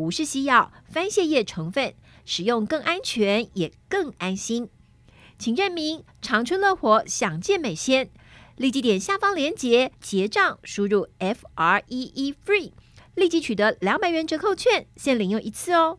不是西药，番泻叶成分，使用更安全也更安心。请认明长春乐活享健美鲜，立即点下方链接结账，输入 F R E E FREE，立即取得两百元折扣券，限领用一次哦。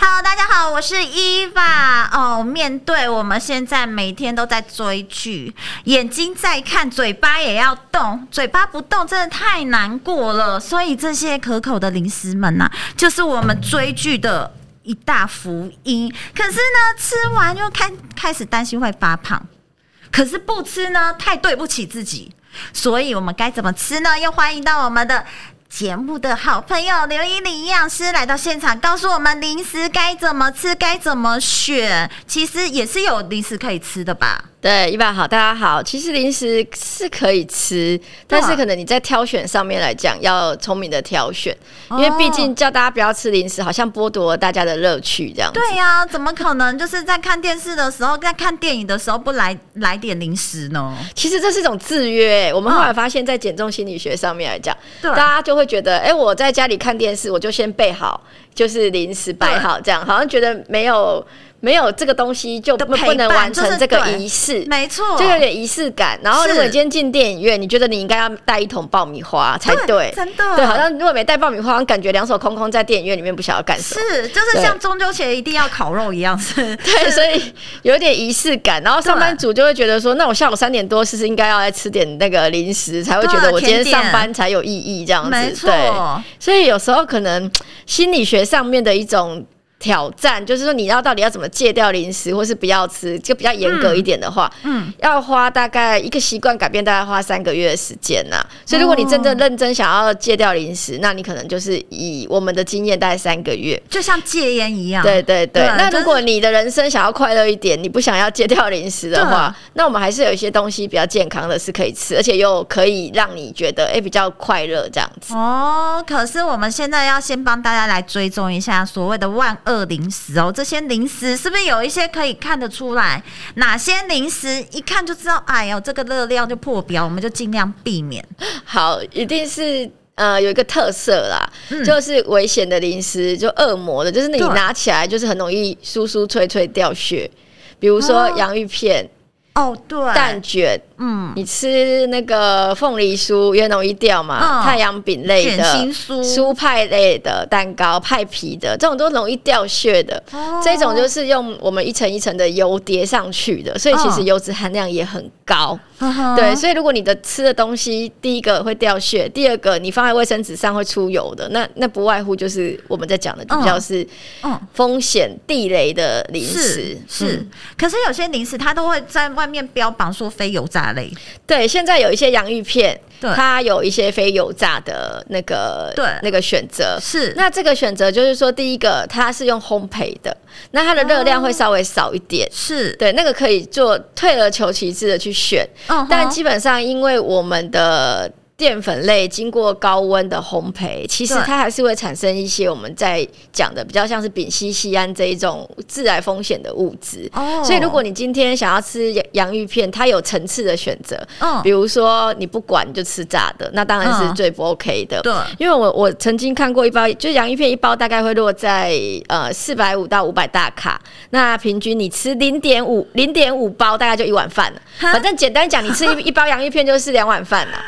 Hello，大家好，我是伊娃哦。面对我们现在每天都在追剧，眼睛在看，嘴巴也要动，嘴巴不动真的太难过了。所以这些可口的零食们呐、就是我们追剧的一大福音。可是呢，吃完又开开始担心会发胖，可是不吃呢，太对不起自己。所以我们该怎么吃呢？又欢迎到我们的。节目的好朋友刘依林营养师来到现场，告诉我们零食该怎么吃，该怎么选。其实也是有零食可以吃的吧？对，一般好，大家好。其实零食是可以吃，但是可能你在挑选上面来讲要聪明的挑选，因为毕竟叫大家不要吃零食，好像剥夺了大家的乐趣这样子。对呀、啊，怎么可能？就是在看电视的时候，在看电影的时候不来来点零食呢？其实这是一种制约。我们后来发现，在减重心理学上面来讲，大家就会觉得，哎，我在家里看电视，我就先备好，就是零食摆好，这样好像觉得没有。没有这个东西就不不能完成这个仪式，没错，就有点仪式感。然后如果你今天进电影院，你觉得你应该要带一桶爆米花才对，真的，对，好像如果没带爆米花，感觉两手空空在电影院里面不晓得干什么。是，就是像中秋节一定要烤肉一样，是。对，所以有点仪式感。然后上班族就会觉得说，那我下午三点多是不是应该要来吃点那个零食，才会觉得我今天上班才有意义这样子。没错，对，所以有时候可能心理学上面的一种。挑战就是说，你要到底要怎么戒掉零食，或是不要吃，就比较严格一点的话，嗯，嗯，要花大概一个习惯改变，大概花三个月的时间呐。所以，如果你真正认真想要戒掉零食，哦，那你可能就是以我们的经验，大概三个月，就像戒烟一样。对对对。那如果你的人生想要快乐一点，你不想要戒掉零食的话，那我们还是有一些东西比较健康的是可以吃，而且又可以让你觉得哎、欸、比较快乐这样子。哦，可是我们现在要先帮大家来追踪一下所谓的万恶零食哦，这些零食是不是有一些可以看得出来？哪些零食一看就知道？哎呦，这个热量就破表，我们就尽量避免。好，一定是呃有一个特色啦，嗯、就是危险的零食，就恶魔的，就是你拿起来就是很容易酥酥脆脆掉屑，比如说洋芋片。哦，对，蛋卷，嗯，你吃那个凤梨酥也容易掉嘛，哦、太阳饼类的，卷心酥、酥派类的蛋糕、派皮的，这种都容易掉屑的。哦、这种就是用我们一层一层的油叠上去的，所以其实油脂含量也很高。哦、对，所以如果你的吃的东西第一个会掉屑，第二个你放在卫生纸上会出油的，那那不外乎就是我们在讲的比较是风险地雷的零食。是，是嗯、可是有些零食它都会在外。面标榜说非油炸类，对，现在有一些洋芋片，它有一些非油炸的那个，对，那个选择。是。那这个选择就是说，第一个它是用烘焙的，那它的热量会稍微少一点，是、哦、对，那个可以做退而求其次的去选，哦、但基本上因为我们的。淀粉类经过高温的烘焙，其实它还是会产生一些我们在讲的比较像是丙烯酰胺这一种致癌风险的物质。哦，所以如果你今天想要吃洋芋片，它有层次的选择。嗯，比如说你不管你就吃炸的，那当然是最不 OK 的。对，因为我我曾经看过一包，就洋芋片一包大概会落在呃四百五到五百大卡，那平均你吃零点五零点五包，大概就一碗饭了。反正简单讲，你吃一一包洋芋片就是两碗饭了。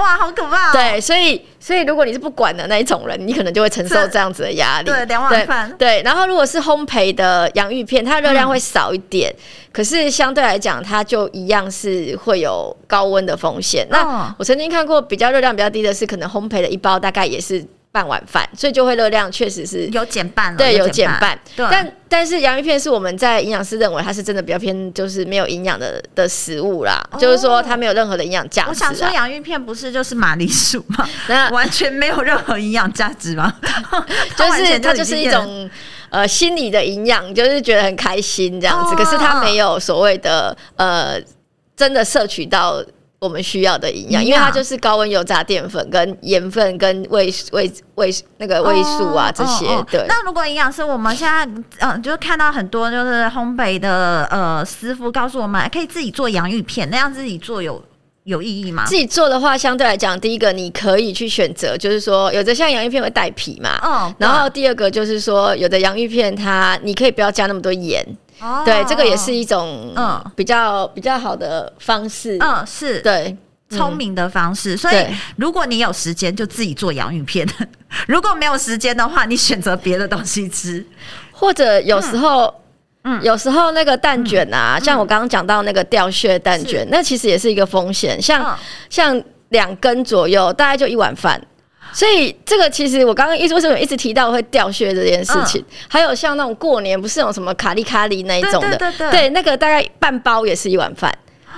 哇，好可怕、哦！对，所以所以如果你是不管的那一种人，你可能就会承受这样子的压力。对，两碗饭。对，然后如果是烘焙的洋芋片，它热量会少一点，嗯、可是相对来讲，它就一样是会有高温的风险。那、哦、我曾经看过比较热量比较低的是，可能烘焙的一包大概也是。半碗饭，所以就会热量确实是有减半了，对，有减半。对，但但是洋芋片是我们在营养师认为它是真的比较偏，就是没有营养的的食物啦，哦、就是说它没有任何的营养价值。我想说洋芋片不是就是马铃薯吗？那 完全没有任何营养价值吗？就是它就是一种呃心理的营养，就是觉得很开心这样子。哦、可是它没有所谓的呃真的摄取到。我们需要的营养，因为它就是高温油炸淀粉、跟盐分、跟味味味那个味素啊这些。对。那如果营养师，我们现在嗯、呃，就是看到很多就是烘焙的呃师傅告诉我们，可以自己做洋芋片，那样自己做有有意义吗？自己做的话，相对来讲，第一个你可以去选择，就是说有的像洋芋片会带皮嘛，嗯。然后第二个就是说，有的洋芋片它你可以不要加那么多盐。哦，对，这个也是一种嗯。比较比较好的方式，嗯，是。对。聪明的方式。所以如果你有时间，就自己做洋芋片；如果没有时间的话，你选择别的东西吃，或者有时候，嗯，有时候那个蛋卷啊，像我刚刚讲到那个掉屑蛋卷，那其实也是一个风险，像像两根左右，大概就一碗饭。所以这个其实我刚刚一直为什么一直提到会掉屑这件事情，嗯、还有像那种过年不是有什么卡利卡利那一种的，对对对，对，对，那个大概半包也是一碗饭。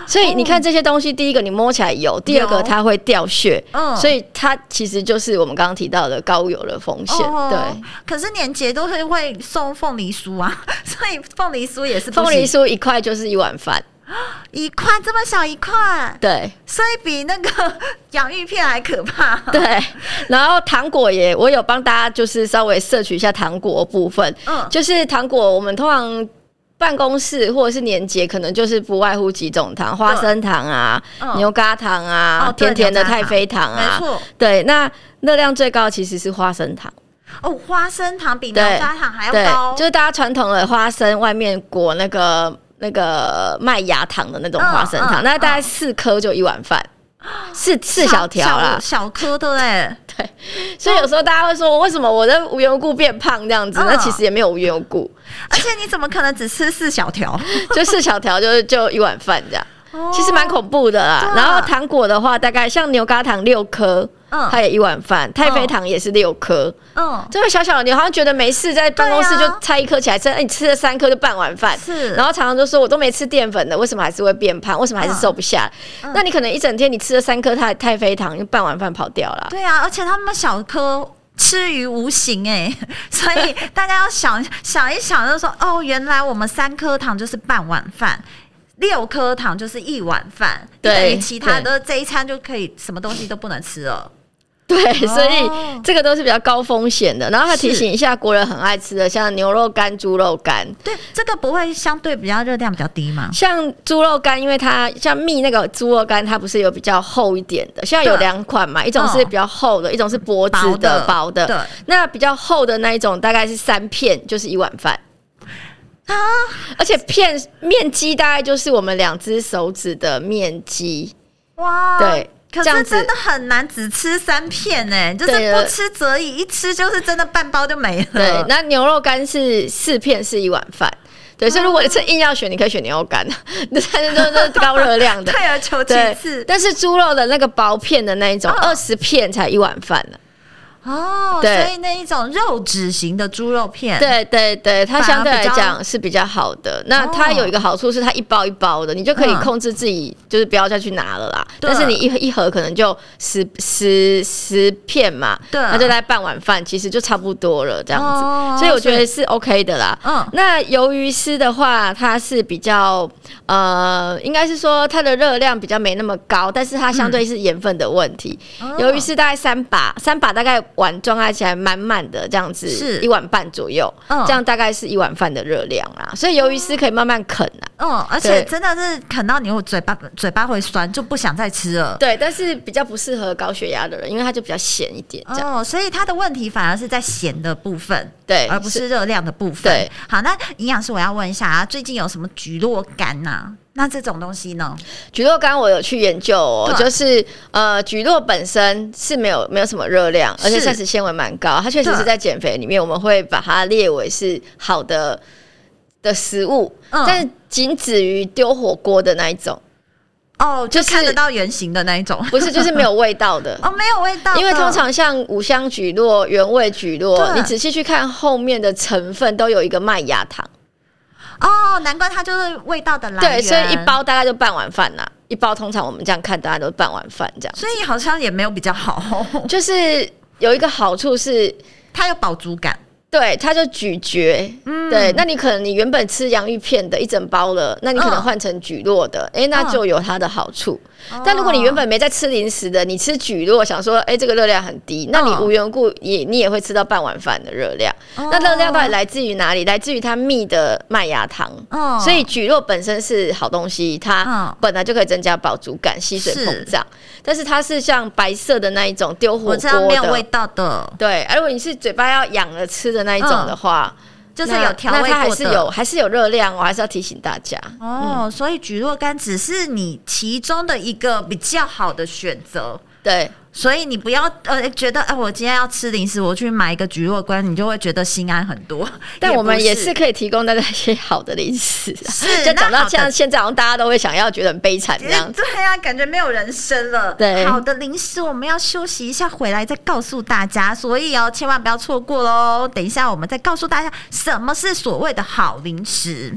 所以你看这些东西，第一个你摸起来油，第二个它会掉屑，嗯，所以它其实就是我们刚刚提到的高油的风险。哦、对，可是年节都是会送凤梨酥啊，所以凤梨酥也是凤梨酥一块就是一碗饭。一块这么小一块，对，所以比那个 洋芋片还可怕。对，然后糖果也，我有帮大家就是稍微摄取一下糖果部分。嗯，就是糖果，我们通常办公室或者是年节，可能就是不外乎几种糖：花生糖啊、嗯、牛轧糖啊、哦、甜甜的太妃糖啊。没错，对，那热量最高其实是花生糖。哦，花生糖比牛轧糖还要高，就是大家传统的花生外面裹那个。那个麦芽糖的那种花生糖，那大概四颗就一碗饭，四四小条啦，小颗对不。对，所以有时候大家会说，为什么我的无缘无故变胖这样子？那其实也没有无缘无故，而且你怎么可能只吃四小条？就四小条，就是就一碗饭这样。其实蛮恐怖的啦。然后糖果的话，大概像牛轧糖六颗。嗯，它也一碗饭，太妃糖也是六颗。嗯，这个小小的，你好像觉得没事，在办公室就拆一颗起来吃，哎，你吃了三颗就半碗饭。是，然后常常都说我都没吃淀粉的，为什么还是会变胖？为什么还是瘦不下？那你可能一整天你吃了三颗太太妃糖，就半碗饭跑掉了。对啊，而且他们小颗吃于无形哎，所以大家要想想一想，就说哦，原来我们三颗糖就是半碗饭，六颗糖就是一碗饭，对，其他的这一餐就可以什么东西都不能吃了。对，所以这个都是比较高风险的。然后他提醒一下，国人很爱吃的，像牛肉干、猪肉干。对，这个不会相对比较热量比较低吗？像猪肉干，因为它像蜜那个猪肉干，它不是有比较厚一点的。现在有两款嘛，一种是比较厚的，一种是薄质的、薄的。对，那比较厚的那一种，大概是三片，就是一碗饭啊。而且片面积大概就是我们两只手指的面积。哇，对。可是真的很难只吃三片呢、欸，就是不吃则已，一吃就是真的半包就没了。对，那牛肉干是四片是一碗饭，对，所以如果你是硬要选，你可以选牛肉干，那才是高热量的。退而求其次，但是猪肉的那个薄片的那一种，二十片才一碗饭呢。哦，对，所以那一种肉质型的猪肉片，对对对，它相对来讲是比较好的。那它有一个好处是，它一包一包的，你就可以控制自己，就是不要再去拿了啦。但是你一一盒可能就十十十片嘛，对，那就在半碗饭，其实就差不多了这样子。所以我觉得是 OK 的啦。嗯，那鱿鱼丝的话，它是比较呃，应该是说它的热量比较没那么高，但是它相对是盐分的问题。鱿鱼丝大概三把，三把大概。碗装开起来满满的这样子，是一碗半左右，嗯，这样大概是一碗饭的热量啦。所以鱿鱼丝可以慢慢啃啊，嗯，而且真的是啃到你有嘴巴嘴巴会酸，就不想再吃了。对，但是比较不适合高血压的人，因为它就比较咸一点。哦，所以它的问题反而是在咸的部分，对，而不是热量的部分。对，好，那营养师我要问一下啊，最近有什么菊络干呐？那这种东西呢？蒟蒻干我有去研究哦，就是呃，菊络本身是没有没有什么热量，而且膳食纤维蛮高，它确实是在减肥里面我们会把它列为是好的的食物，嗯、但是仅止于丢火锅的那一种。哦，就是看得到原型的那一种，不是，就是没有味道的 哦，没有味道。因为通常像五香菊络、原味菊络，你仔细去看后面的成分，都有一个麦芽糖。哦，难怪它就是味道的来源。对，所以一包大概就半碗饭呐，一包通常我们这样看，大家都是半碗饭这样。所以好像也没有比较好，就是有一个好处是它有饱足感。对，它就咀嚼。嗯，对，那你可能你原本吃洋芋片的一整包了，那你可能换成蒟蒻的，哎、嗯，那就有它的好处。嗯、但如果你原本没在吃零食的，你吃蒟蒻，想说，哎，这个热量很低，那你无缘故也你也会吃到半碗饭的热量。嗯、那热量到底来自于哪里？来自于它蜜的麦芽糖。嗯、所以蒟蒻本身是好东西，它本来就可以增加饱足感、吸水膨胀。但是它是像白色的那一种丢火锅的，没有味道的。对，而如果你是嘴巴要痒了吃的。那一种的话，嗯、就是有调味过的，它还是有还是有热量，我还是要提醒大家哦。嗯、所以蒟蒻干只是你其中的一个比较好的选择，对。所以你不要呃觉得哎、呃，我今天要吃零食，我去买一个蒟蒻干，你就会觉得心安很多。但我们也是可以提供大家一些好的零食，是。就讲到像现在，好像大家都会想要觉得很悲惨这样。对呀、啊，感觉没有人生了。对，好的零食我们要休息一下，回来再告诉大家。所以哦，千万不要错过喽。等一下我们再告诉大家什么是所谓的好零食。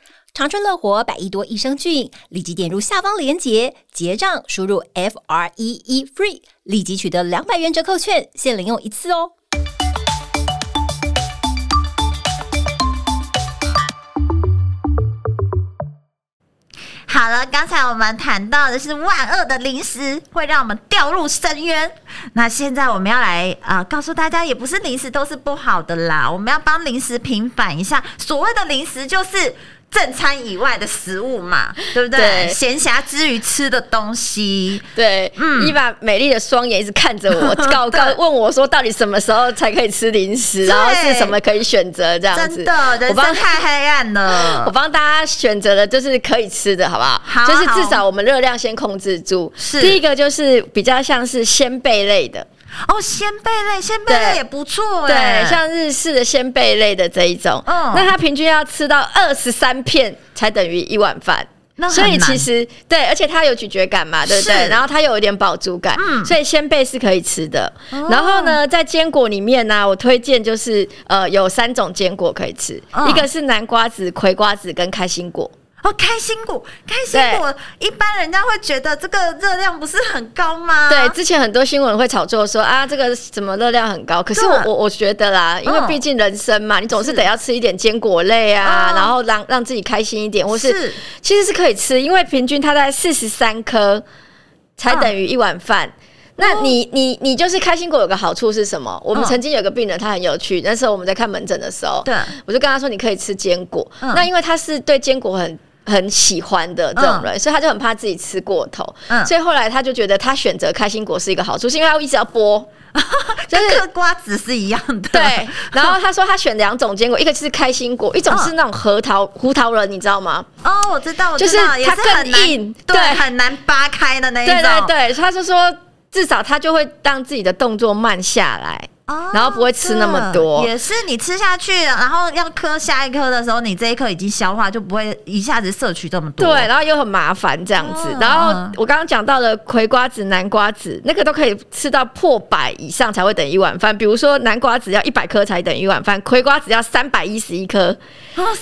长春乐活百亿多益生菌，立即点入下方链接结账，输入 F R E E FREE，立即取得两百元折扣券，限领用一次哦。好了，刚才我们谈到的是万恶的零食会让我们掉入深渊，那现在我们要来啊、呃，告诉大家，也不是零食都是不好的啦，我们要帮零食平反一下，所谓的零食就是。正餐以外的食物嘛，对不对？闲暇之余吃的东西，对，嗯，你把美丽的双眼一直看着我，告告问我说，到底什么时候才可以吃零食？然后是什么可以选择？这样子，真的，人生太黑暗了。我帮大家选择的就是可以吃的，好不好？好，就是至少我们热量先控制住。是，第一个就是比较像是鲜贝类的。哦，鲜贝类，鲜贝类也不错哎。对，像日式的鲜贝类的这一种，嗯，那它平均要吃到二十三片才等于一碗饭。那所以其实对，而且它有咀嚼感嘛，对不对？然后它又有一点饱足感，嗯，所以鲜贝是可以吃的。然后呢，在坚果里面呢，我推荐就是呃，有三种坚果可以吃，一个是南瓜子、葵瓜子跟开心果。哦，开心果，开心果，一般人家会觉得这个热量不是很高吗？对，之前很多新闻会炒作说啊，这个什么热量很高。可是我我我觉得啦，因为毕竟人生嘛，你总是得要吃一点坚果类啊，然后让让自己开心一点，或是其实是可以吃，因为平均它在四十三颗才等于一碗饭。那你你你就是开心果有个好处是什么？我们曾经有个病人，他很有趣，那时候我们在看门诊的时候，对，我就跟他说，你可以吃坚果。那因为他是对坚果很。很喜欢的这种人，嗯、所以他就很怕自己吃过头，嗯、所以后来他就觉得他选择开心果是一个好处，是因为他一直要剥，就是嗑瓜子是一样的。对，然后他说他选两种坚果，一个是开心果，一种是那种核桃胡桃仁，你知道吗？哦，我知道，我知道，就是它更硬，对，很难扒开的那一种。对对对，他就说至少他就会让自己的动作慢下来。然后不会吃那么多，也是你吃下去，然后要磕下一颗的时候，你这一颗已经消化，就不会一下子摄取这么多。对，然后又很麻烦这样子。然后我刚刚讲到了葵瓜子、南瓜子，那个都可以吃到破百以上才会等于一碗饭。比如说南瓜子要一百颗才等于一碗饭，葵瓜子要三百一十一颗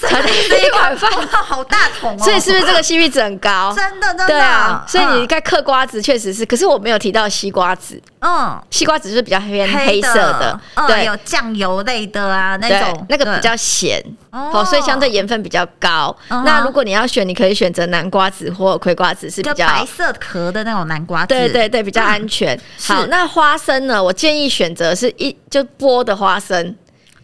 才等于一碗饭，好大桶哦！所以是不是这个 CP 值很高？真的，真的。对啊，所以你该嗑瓜子确实是，可是我没有提到西瓜子。嗯，西瓜子是比较偏黑色的，的对，嗯、有酱油类的啊，那种那个比较咸，哦，所以相对盐分比较高。嗯、那如果你要选，你可以选择南瓜子或葵瓜子，是比较白色壳的那种南瓜子，对对对，比较安全。嗯、好，那花生呢？我建议选择是一就剥的花生。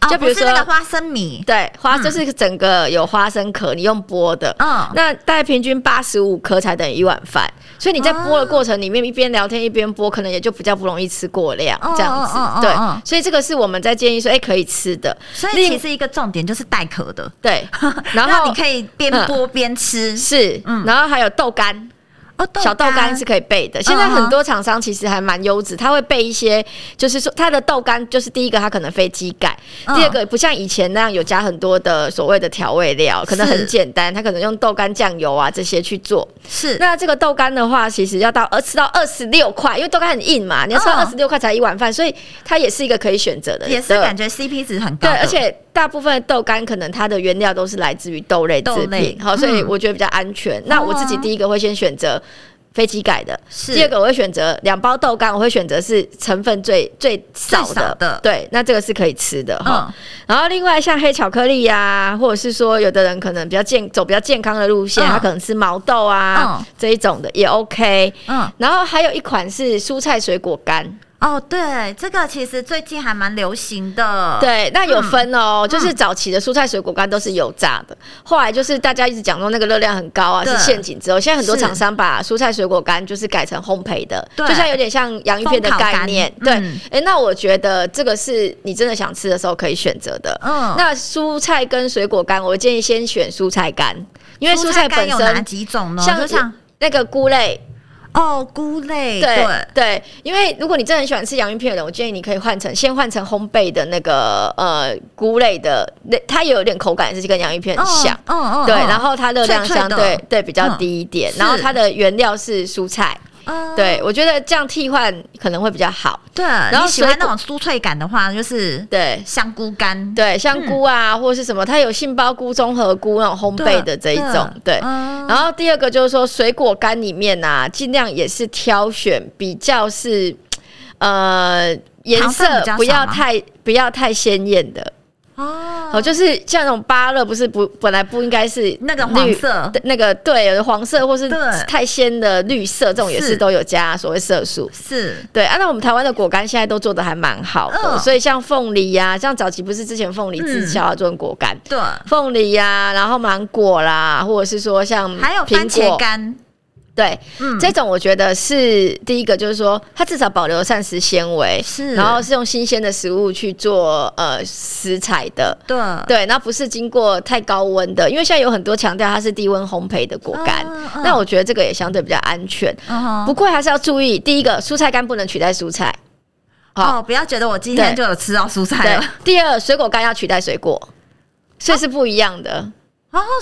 就比如说那个花生米，对，花就是整个有花生壳，你用剥的，嗯，那大概平均八十五颗才等于一碗饭，所以你在剥的过程里面一边聊天一边剥，可能也就比较不容易吃过量这样子，对，所以这个是我们在建议说，哎，可以吃的。所以其实一个重点就是带壳的，对，然后你可以边剥边吃，是，然后还有豆干。哦，小豆干是可以备的。现在很多厂商其实还蛮优质，他会备一些，就是说它的豆干，就是第一个它可能非机盖，第二个不像以前那样有加很多的所谓的调味料，可能很简单，它可能用豆干酱油啊这些去做。是，那这个豆干的话，其实要到呃吃到二十六块，因为豆干很硬嘛，你要吃到二十六块才一碗饭，所以它也是一个可以选择的，也是感觉 CP 值很高。对，而且大部分的豆干可能它的原料都是来自于豆类制品，好，所以我觉得比较安全。那我自己第一个会先选择。飞机改的，第二个我会选择两包豆干，我会选择是成分最最少的，少的对，那这个是可以吃的哈。嗯、然后另外像黑巧克力呀、啊，或者是说有的人可能比较健走比较健康的路线，嗯、他可能吃毛豆啊、嗯、这一种的也 OK。嗯，然后还有一款是蔬菜水果干。哦，对，这个其实最近还蛮流行的。对，那有分哦，嗯、就是早期的蔬菜水果干都是油炸的，嗯、后来就是大家一直讲说那个热量很高啊，是陷阱之后，现在很多厂商把蔬菜水果干就是改成烘焙的，就像有点像洋芋片的概念。对，哎、嗯欸，那我觉得这个是你真的想吃的时候可以选择的。嗯，那蔬菜跟水果干，我建议先选蔬菜干，因为蔬菜本身有哪几种呢？像像那个菇类。哦，菇类，对对，因为如果你真的很喜欢吃洋芋片的人，我建议你可以换成先换成烘焙的那个呃菇类的，那它也有点口感，也是跟洋芋片很像，嗯嗯，对，然后它热量相对对比较低一点，然后它的原料是蔬菜。对，我觉得这样替换可能会比较好。对，然后喜欢那种酥脆感的话，就是对。香菇干，对香菇啊，或者是什么，它有杏鲍菇、综合菇那种烘焙的这一种。对，然后第二个就是说水果干里面啊，尽量也是挑选比较是呃颜色不要太不要太鲜艳的。哦，就是像那种芭乐，不是不本来不应该是那个黄色，那个对，有的黄色或是太鲜的绿色，这种也是都有加所谓色素。是对，按照我们台湾的果干现在都做的还蛮好的，所以像凤梨呀，像早期不是之前凤梨滞销啊，做成果干，对，凤梨呀，然后芒果啦，或者是说像还有番茄干。对，嗯，这种我觉得是第一个，就是说它至少保留膳食纤维，是，然后是用新鲜的食物去做呃食材的，对。对，那不是经过太高温的，因为现在有很多强调它是低温烘焙的果干，那我觉得这个也相对比较安全，不过还是要注意，第一个蔬菜干不能取代蔬菜，哦，不要觉得我今天就有吃到蔬菜了。第二，水果干要取代水果，所以是不一样的。哦，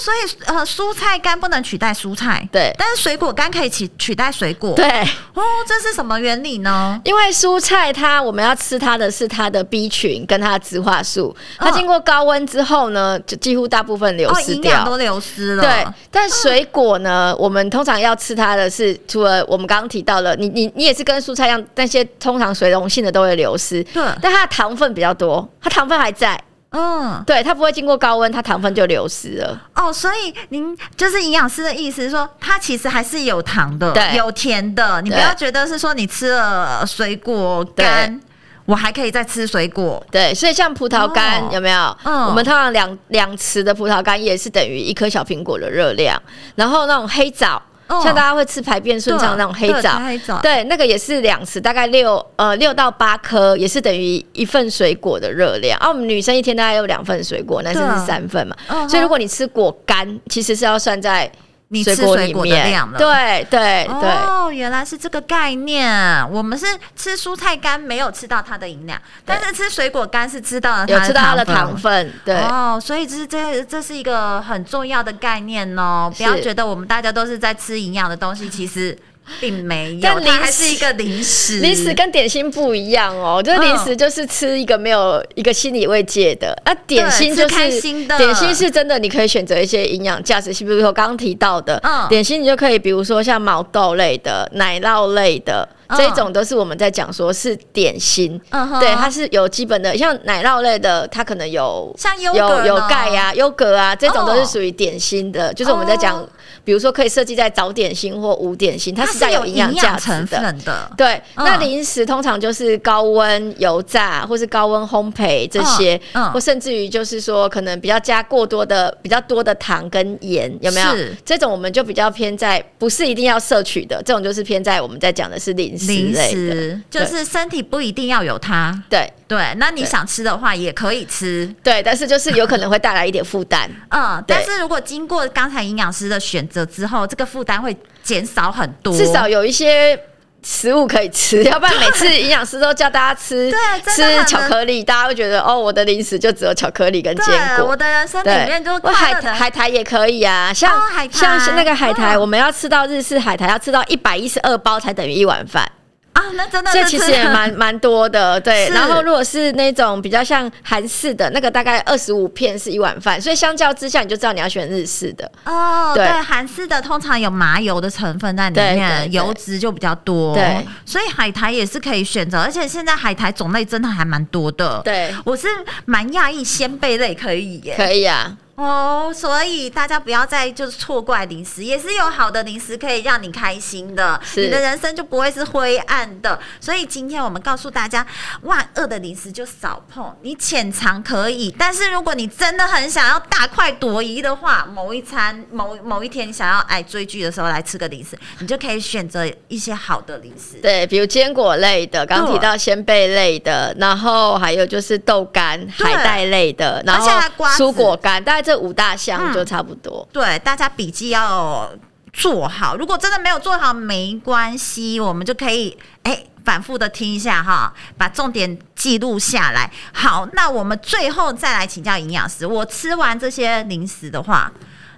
所以呃，蔬菜干不能取代蔬菜，对，但是水果干可以取取代水果，对。哦，这是什么原理呢？因为蔬菜它我们要吃它的是它的 B 群跟它的植化素，它经过高温之后呢，就几乎大部分流失掉，都流失了。对，但水果呢，我们通常要吃它的是，除了我们刚刚提到了，你你你也是跟蔬菜一样，那些通常水溶性的都会流失，对，但它的糖分比较多，它糖分还在。嗯，对，它不会经过高温，它糖分就流失了。哦，所以您就是营养师的意思是说，它其实还是有糖的，对，有甜的。你不要觉得是说你吃了水果干，我还可以再吃水果。对，所以像葡萄干有没有？嗯，我们通常两两匙的葡萄干也是等于一颗小苹果的热量。然后那种黑枣。像大家会吃排便顺畅那种黑枣，对，那个也是两匙，大概六呃六到八颗，也是等于一份水果的热量。啊，我们女生一天大概有两份水果，男生是三份嘛。所以如果你吃果干，其实是要算在。你吃水果的量了，对对对。哦，原来是这个概念。我们是吃蔬菜干，没有吃到它的营养，但是吃水果干是吃到了，有吃到它的糖分。对哦，所以这是这这是一个很重要的概念哦。不要觉得我们大家都是在吃营养的东西，其实并没有，但零食还是一个零食。零食跟点心不一样哦，就是零食就是吃一个没有一个心理慰藉的，啊，点心就是开心的。点心是真的，你可以选择一些营养价值，比如说刚刚提到的，嗯，点心你就可以，比如说像毛豆类的、奶酪类的。这一种都是我们在讲说是点心，嗯、对，它是有基本的，像奶酪类的，它可能有像优有有钙呀、优格啊，这种都是属于点心的，哦、就是我们在讲。比如说，可以设计在早点心或午点心，它是带有营养价值的。的对，嗯、那零食通常就是高温油炸，或是高温烘焙这些，嗯嗯、或甚至于就是说，可能比较加过多的、比较多的糖跟盐，有没有？是这种我们就比较偏在，不是一定要摄取的，这种就是偏在我们在讲的是零零食就是身体不一定要有它。对。对，那你想吃的话也可以吃，对，但是就是有可能会带来一点负担，嗯，但是如果经过刚才营养师的选择之后，这个负担会减少很多，至少有一些食物可以吃，要不然每次营养师都叫大家吃，吃巧克力，大家会觉得哦，我的零食就只有巧克力跟坚果，我的人生里面就海海苔也可以啊，像、哦、像那个海苔，哦、我们要吃到日式海苔，要吃到一百一十二包才等于一碗饭。啊，那真的，这其实也蛮蛮多的，对。然后如果是那种比较像韩式的那个，大概二十五片是一碗饭，所以相较之下，你就知道你要选日式的。哦，对，韩式的通常有麻油的成分在里面，油脂就比较多。对，所以海苔也是可以选择，而且现在海苔种类真的还蛮多的。对，我是蛮讶异鲜贝类可以耶，可以啊。哦，所以大家不要再就是错怪零食，也是有好的零食可以让你开心的，你的人生就不会是灰暗的。所以今天我们告诉大家，万恶的零食就少碰，你浅尝可以，但是如果你真的很想要大快朵颐的话，某一餐某某一天你想要哎追剧的时候来吃个零食，你就可以选择一些好的零食，对，比如坚果类的，刚提到鲜贝类的，然后还有就是豆干、海带类的，然后蔬果干，大这五大项就差不多。嗯，对，大家笔记要做好。如果真的没有做好，没关系，我们就可以哎反复的听一下哈，把重点记录下来。好，那我们最后再来请教营养师，我吃完这些零食的话，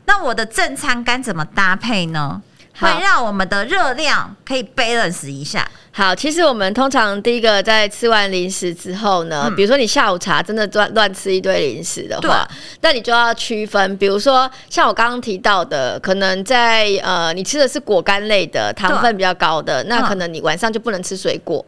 那我的正餐该怎么搭配呢？会让我们的热量可以 balance 一下。好，其实我们通常第一个在吃完零食之后呢，嗯、比如说你下午茶真的乱乱吃一堆零食的话，那你就要区分，比如说像我刚刚提到的，可能在呃你吃的是果干类的，糖分比较高的，那可能你晚上就不能吃水果。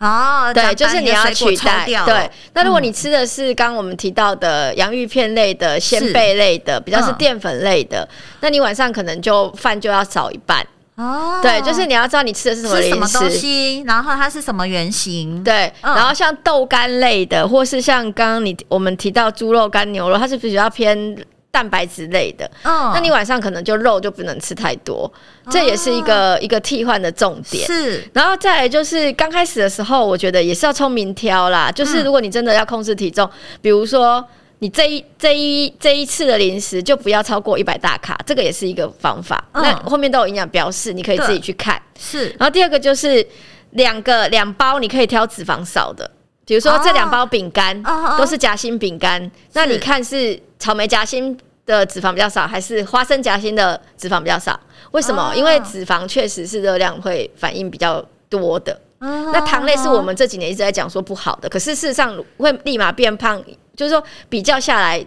哦，对，就是你要取代。对，那如果你吃的是刚刚我们提到的洋芋片类的、鲜贝类的，比较是淀粉类的，嗯、那你晚上可能就饭就要少一半。哦，对，就是你要知道你吃的是什么零食，东西，然后它是什么原型，对，嗯、然后像豆干类的，或是像刚刚你我们提到猪肉干、牛肉，它是比较偏蛋白质类的，嗯，那你晚上可能就肉就不能吃太多，这也是一个、哦、一个替换的重点。是，然后再来就是刚开始的时候，我觉得也是要聪明挑啦，就是如果你真的要控制体重，嗯、比如说。你这一这一这一次的零食就不要超过一百大卡，这个也是一个方法。嗯、那后面都有营养标示，你可以自己去看。是。然后第二个就是两个两包，你可以挑脂肪少的，比如说这两包饼干都是夹心饼干，哦、那你看是草莓夹心的脂肪比较少，还是花生夹心的脂肪比较少？为什么？哦、因为脂肪确实是热量会反应比较多的。哦、那糖类是我们这几年一直在讲说不好的，可是事实上会立马变胖。就是说，比较下来，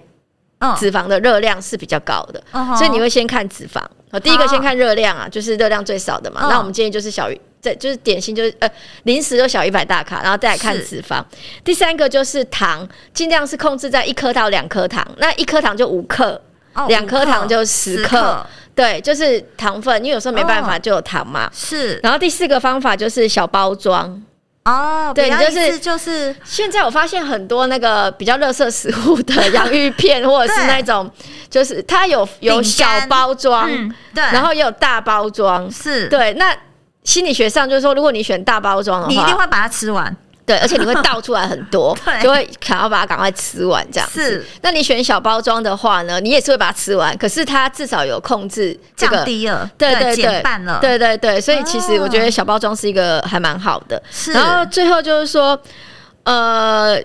脂肪的热量是比较高的，所以你会先看脂肪。第一个先看热量啊，就是热量最少的嘛。那我们建议就是小于，这就是点心，就是呃零食都小于一百大卡，然后再来看脂肪。第三个就是糖，尽量是控制在一颗到两颗糖，那一颗糖就五克，两颗糖就十克。对，就是糖分，因为有时候没办法就有糖嘛。是。然后第四个方法就是小包装。哦，对，就是就是，现在我发现很多那个比较垃圾食物的 洋芋片，或者是那种，就是它有有小包装，对，然后也有大包装，是对。那心理学上就是说，如果你选大包装的话，你一定会把它吃完。对，而且你会倒出来很多，就会想要把它赶快吃完这样子。是，那你选小包装的话呢，你也是会把它吃完，可是它至少有控制這個，降低了，对对对，减半了，对对对，所以其实我觉得小包装是一个还蛮好的。是，然后最后就是说，呃。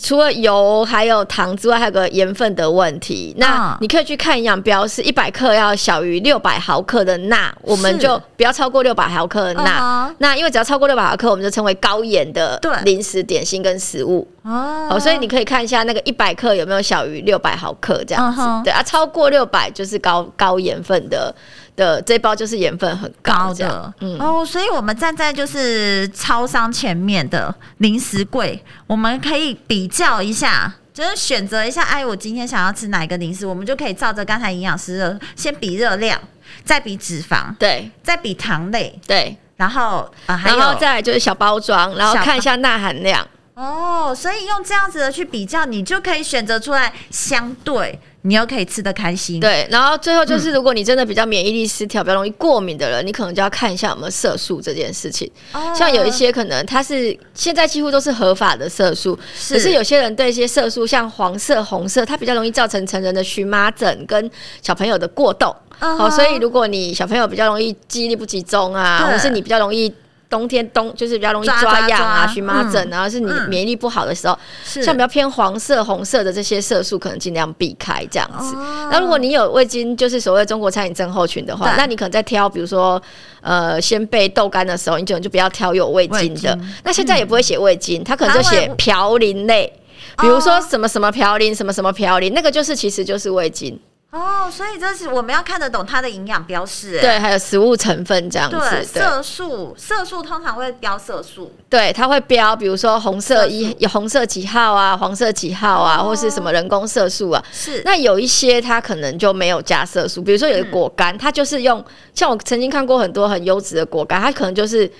除了油还有糖之外，还有个盐分的问题。那你可以去看营养标示，一百克要小于六百毫克的钠，我们就不要超过六百毫克的钠。Uh-huh. 那因为只要超过六百毫克，我们就称为高盐的零食、点心跟食物。哦、uh-huh.，所以你可以看一下那个一百克有没有小于六百毫克这样子。Uh-huh. 对啊，超过六百就是高高盐分的。的这包就是盐分很高，高的，嗯。哦，所以我们站在就是超商前面的零食柜，我们可以比较一下，就是选择一下，哎，我今天想要吃哪一个零食，我们就可以照着刚才营养师的，先比热量，再比脂肪，对，再比糖类，对，然后啊，还有然后再来就是小包装，然后看一下钠含量。哦，所以用这样子的去比较，你就可以选择出来相对，你又可以吃得开心。对，然后最后就是，如果你真的比较免疫力失调、嗯、比较容易过敏的人，你可能就要看一下有没有色素这件事情。哦、像有一些可能它是现在几乎都是合法的色素，是，可是有些人对一些色素，像黄色、红色，它比较容易造成成人的荨麻疹跟小朋友的过动。好，哦，所以如果你小朋友比较容易记忆力不集中啊，或是你比较容易。冬天冬就是比较容易抓痒啊、荨麻疹啊，是你免疫力不好的时候，嗯、像比较偏黄色、红色的这些色素，可能尽量避开这样子。那、哦、如果你有味精，就是所谓中国餐饮症候群的话，那你可能在挑，比如说呃鲜贝豆干的时候，你就就不要挑有味精的。精。那现在也不会写味精，它、嗯、可能就写嘌呤类，比如说什么什么嘌呤，什么什么嘌呤，那个就是其实就是味精。哦，所以这是我们要看得懂它的营养标示，对，还有食物成分这样子。对，色素，色素通常会标色素，对，它会标，比如说红色一有红色几号啊，黄色几号啊，哦、或是什么人工色素啊。是，那有一些它可能就没有加色素，比如说有的果干，嗯、它就是用，像我曾经看过很多很优质的果干，它可能就是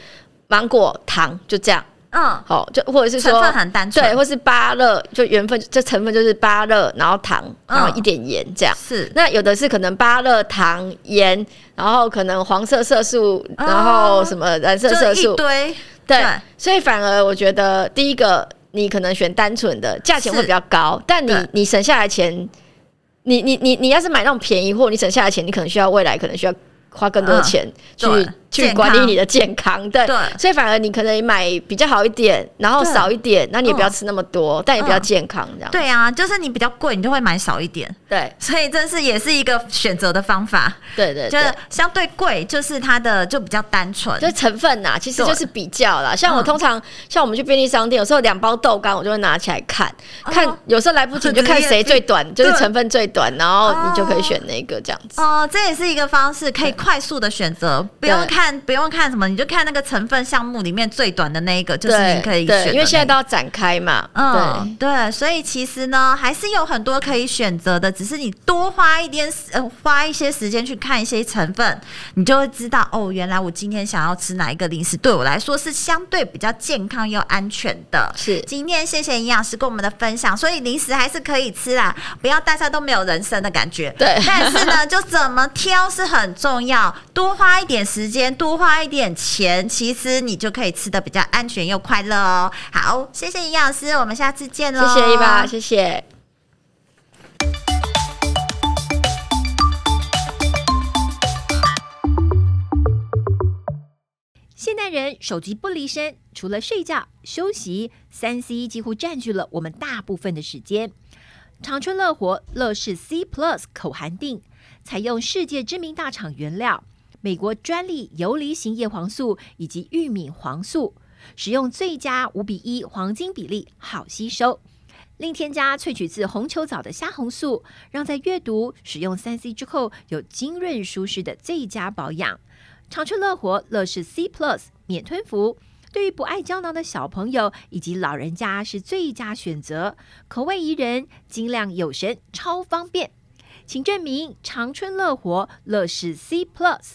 芒果糖就这样。嗯，好，就或者是说成分很单纯，对，或是芭乐，就原分这成分就是芭乐，然后糖，然后一点盐这样。是，那有的是可能芭乐糖盐，然后可能黄色色素，然后什么蓝色色素。对，所以反而我觉得第一个你可能选单纯的，价钱会比较高，但你你省下来钱，你你你你要是买那种便宜货，你省下来钱，你可能需要未来可能需要花更多的钱去。去管理你的健康，对，对，所以反而你可能买比较好一点，然后少一点，那你也不要吃那么多，嗯、但也比较健康这样。对啊，就是你比较贵，你就会买少一点。对，所以这是也是一个选择的方法。对对，对，就是相对贵，就是它的就比较单纯，就是成分呐，其实就是比较啦。像我通常、嗯、像我们去便利商店，有时候两包豆干，我就会拿起来看、哦、看，有时候来不及你就看谁最短，就是成分最短，然后你就可以选那个这样子。哦，这也是一个方式，可以快速的选择，不用看。看不用看什么，你就看那个成分项目里面最短的那一个，就是你可以选的。因为现在都要展开嘛。嗯，对对，所以其实呢，还是有很多可以选择的，只是你多花一点呃，花一些时间去看一些成分，你就会知道哦，原来我今天想要吃哪一个零食，对我来说是相对比较健康又安全的。是，今天谢谢营养师跟我们的分享，所以零食还是可以吃啦，不要大家都没有人生的感觉。对，但是呢，就怎么挑是很重要，多花一点时间。多花一点钱，其实你就可以吃的比较安全又快乐哦。好，谢谢营养师，我们下次见喽。谢谢伊娃，谢谢。现代人手机不离身，除了睡觉、休息，三 C 几乎占据了我们大部分的时间。长春乐活乐视 C Plus 口含定，采用世界知名大厂原料。美国专利游离型叶黄素以及玉米黄素，使用最佳五比一黄金比例，好吸收。另添加萃取自红球藻的虾红素，让在阅读、使用三 C 之后有精润舒适的最佳保养。长春乐活乐视 C Plus 免吞服，对于不爱胶囊的小朋友以及老人家是最佳选择。口味宜人，精量有神，超方便。请证明长春乐活乐视 C Plus。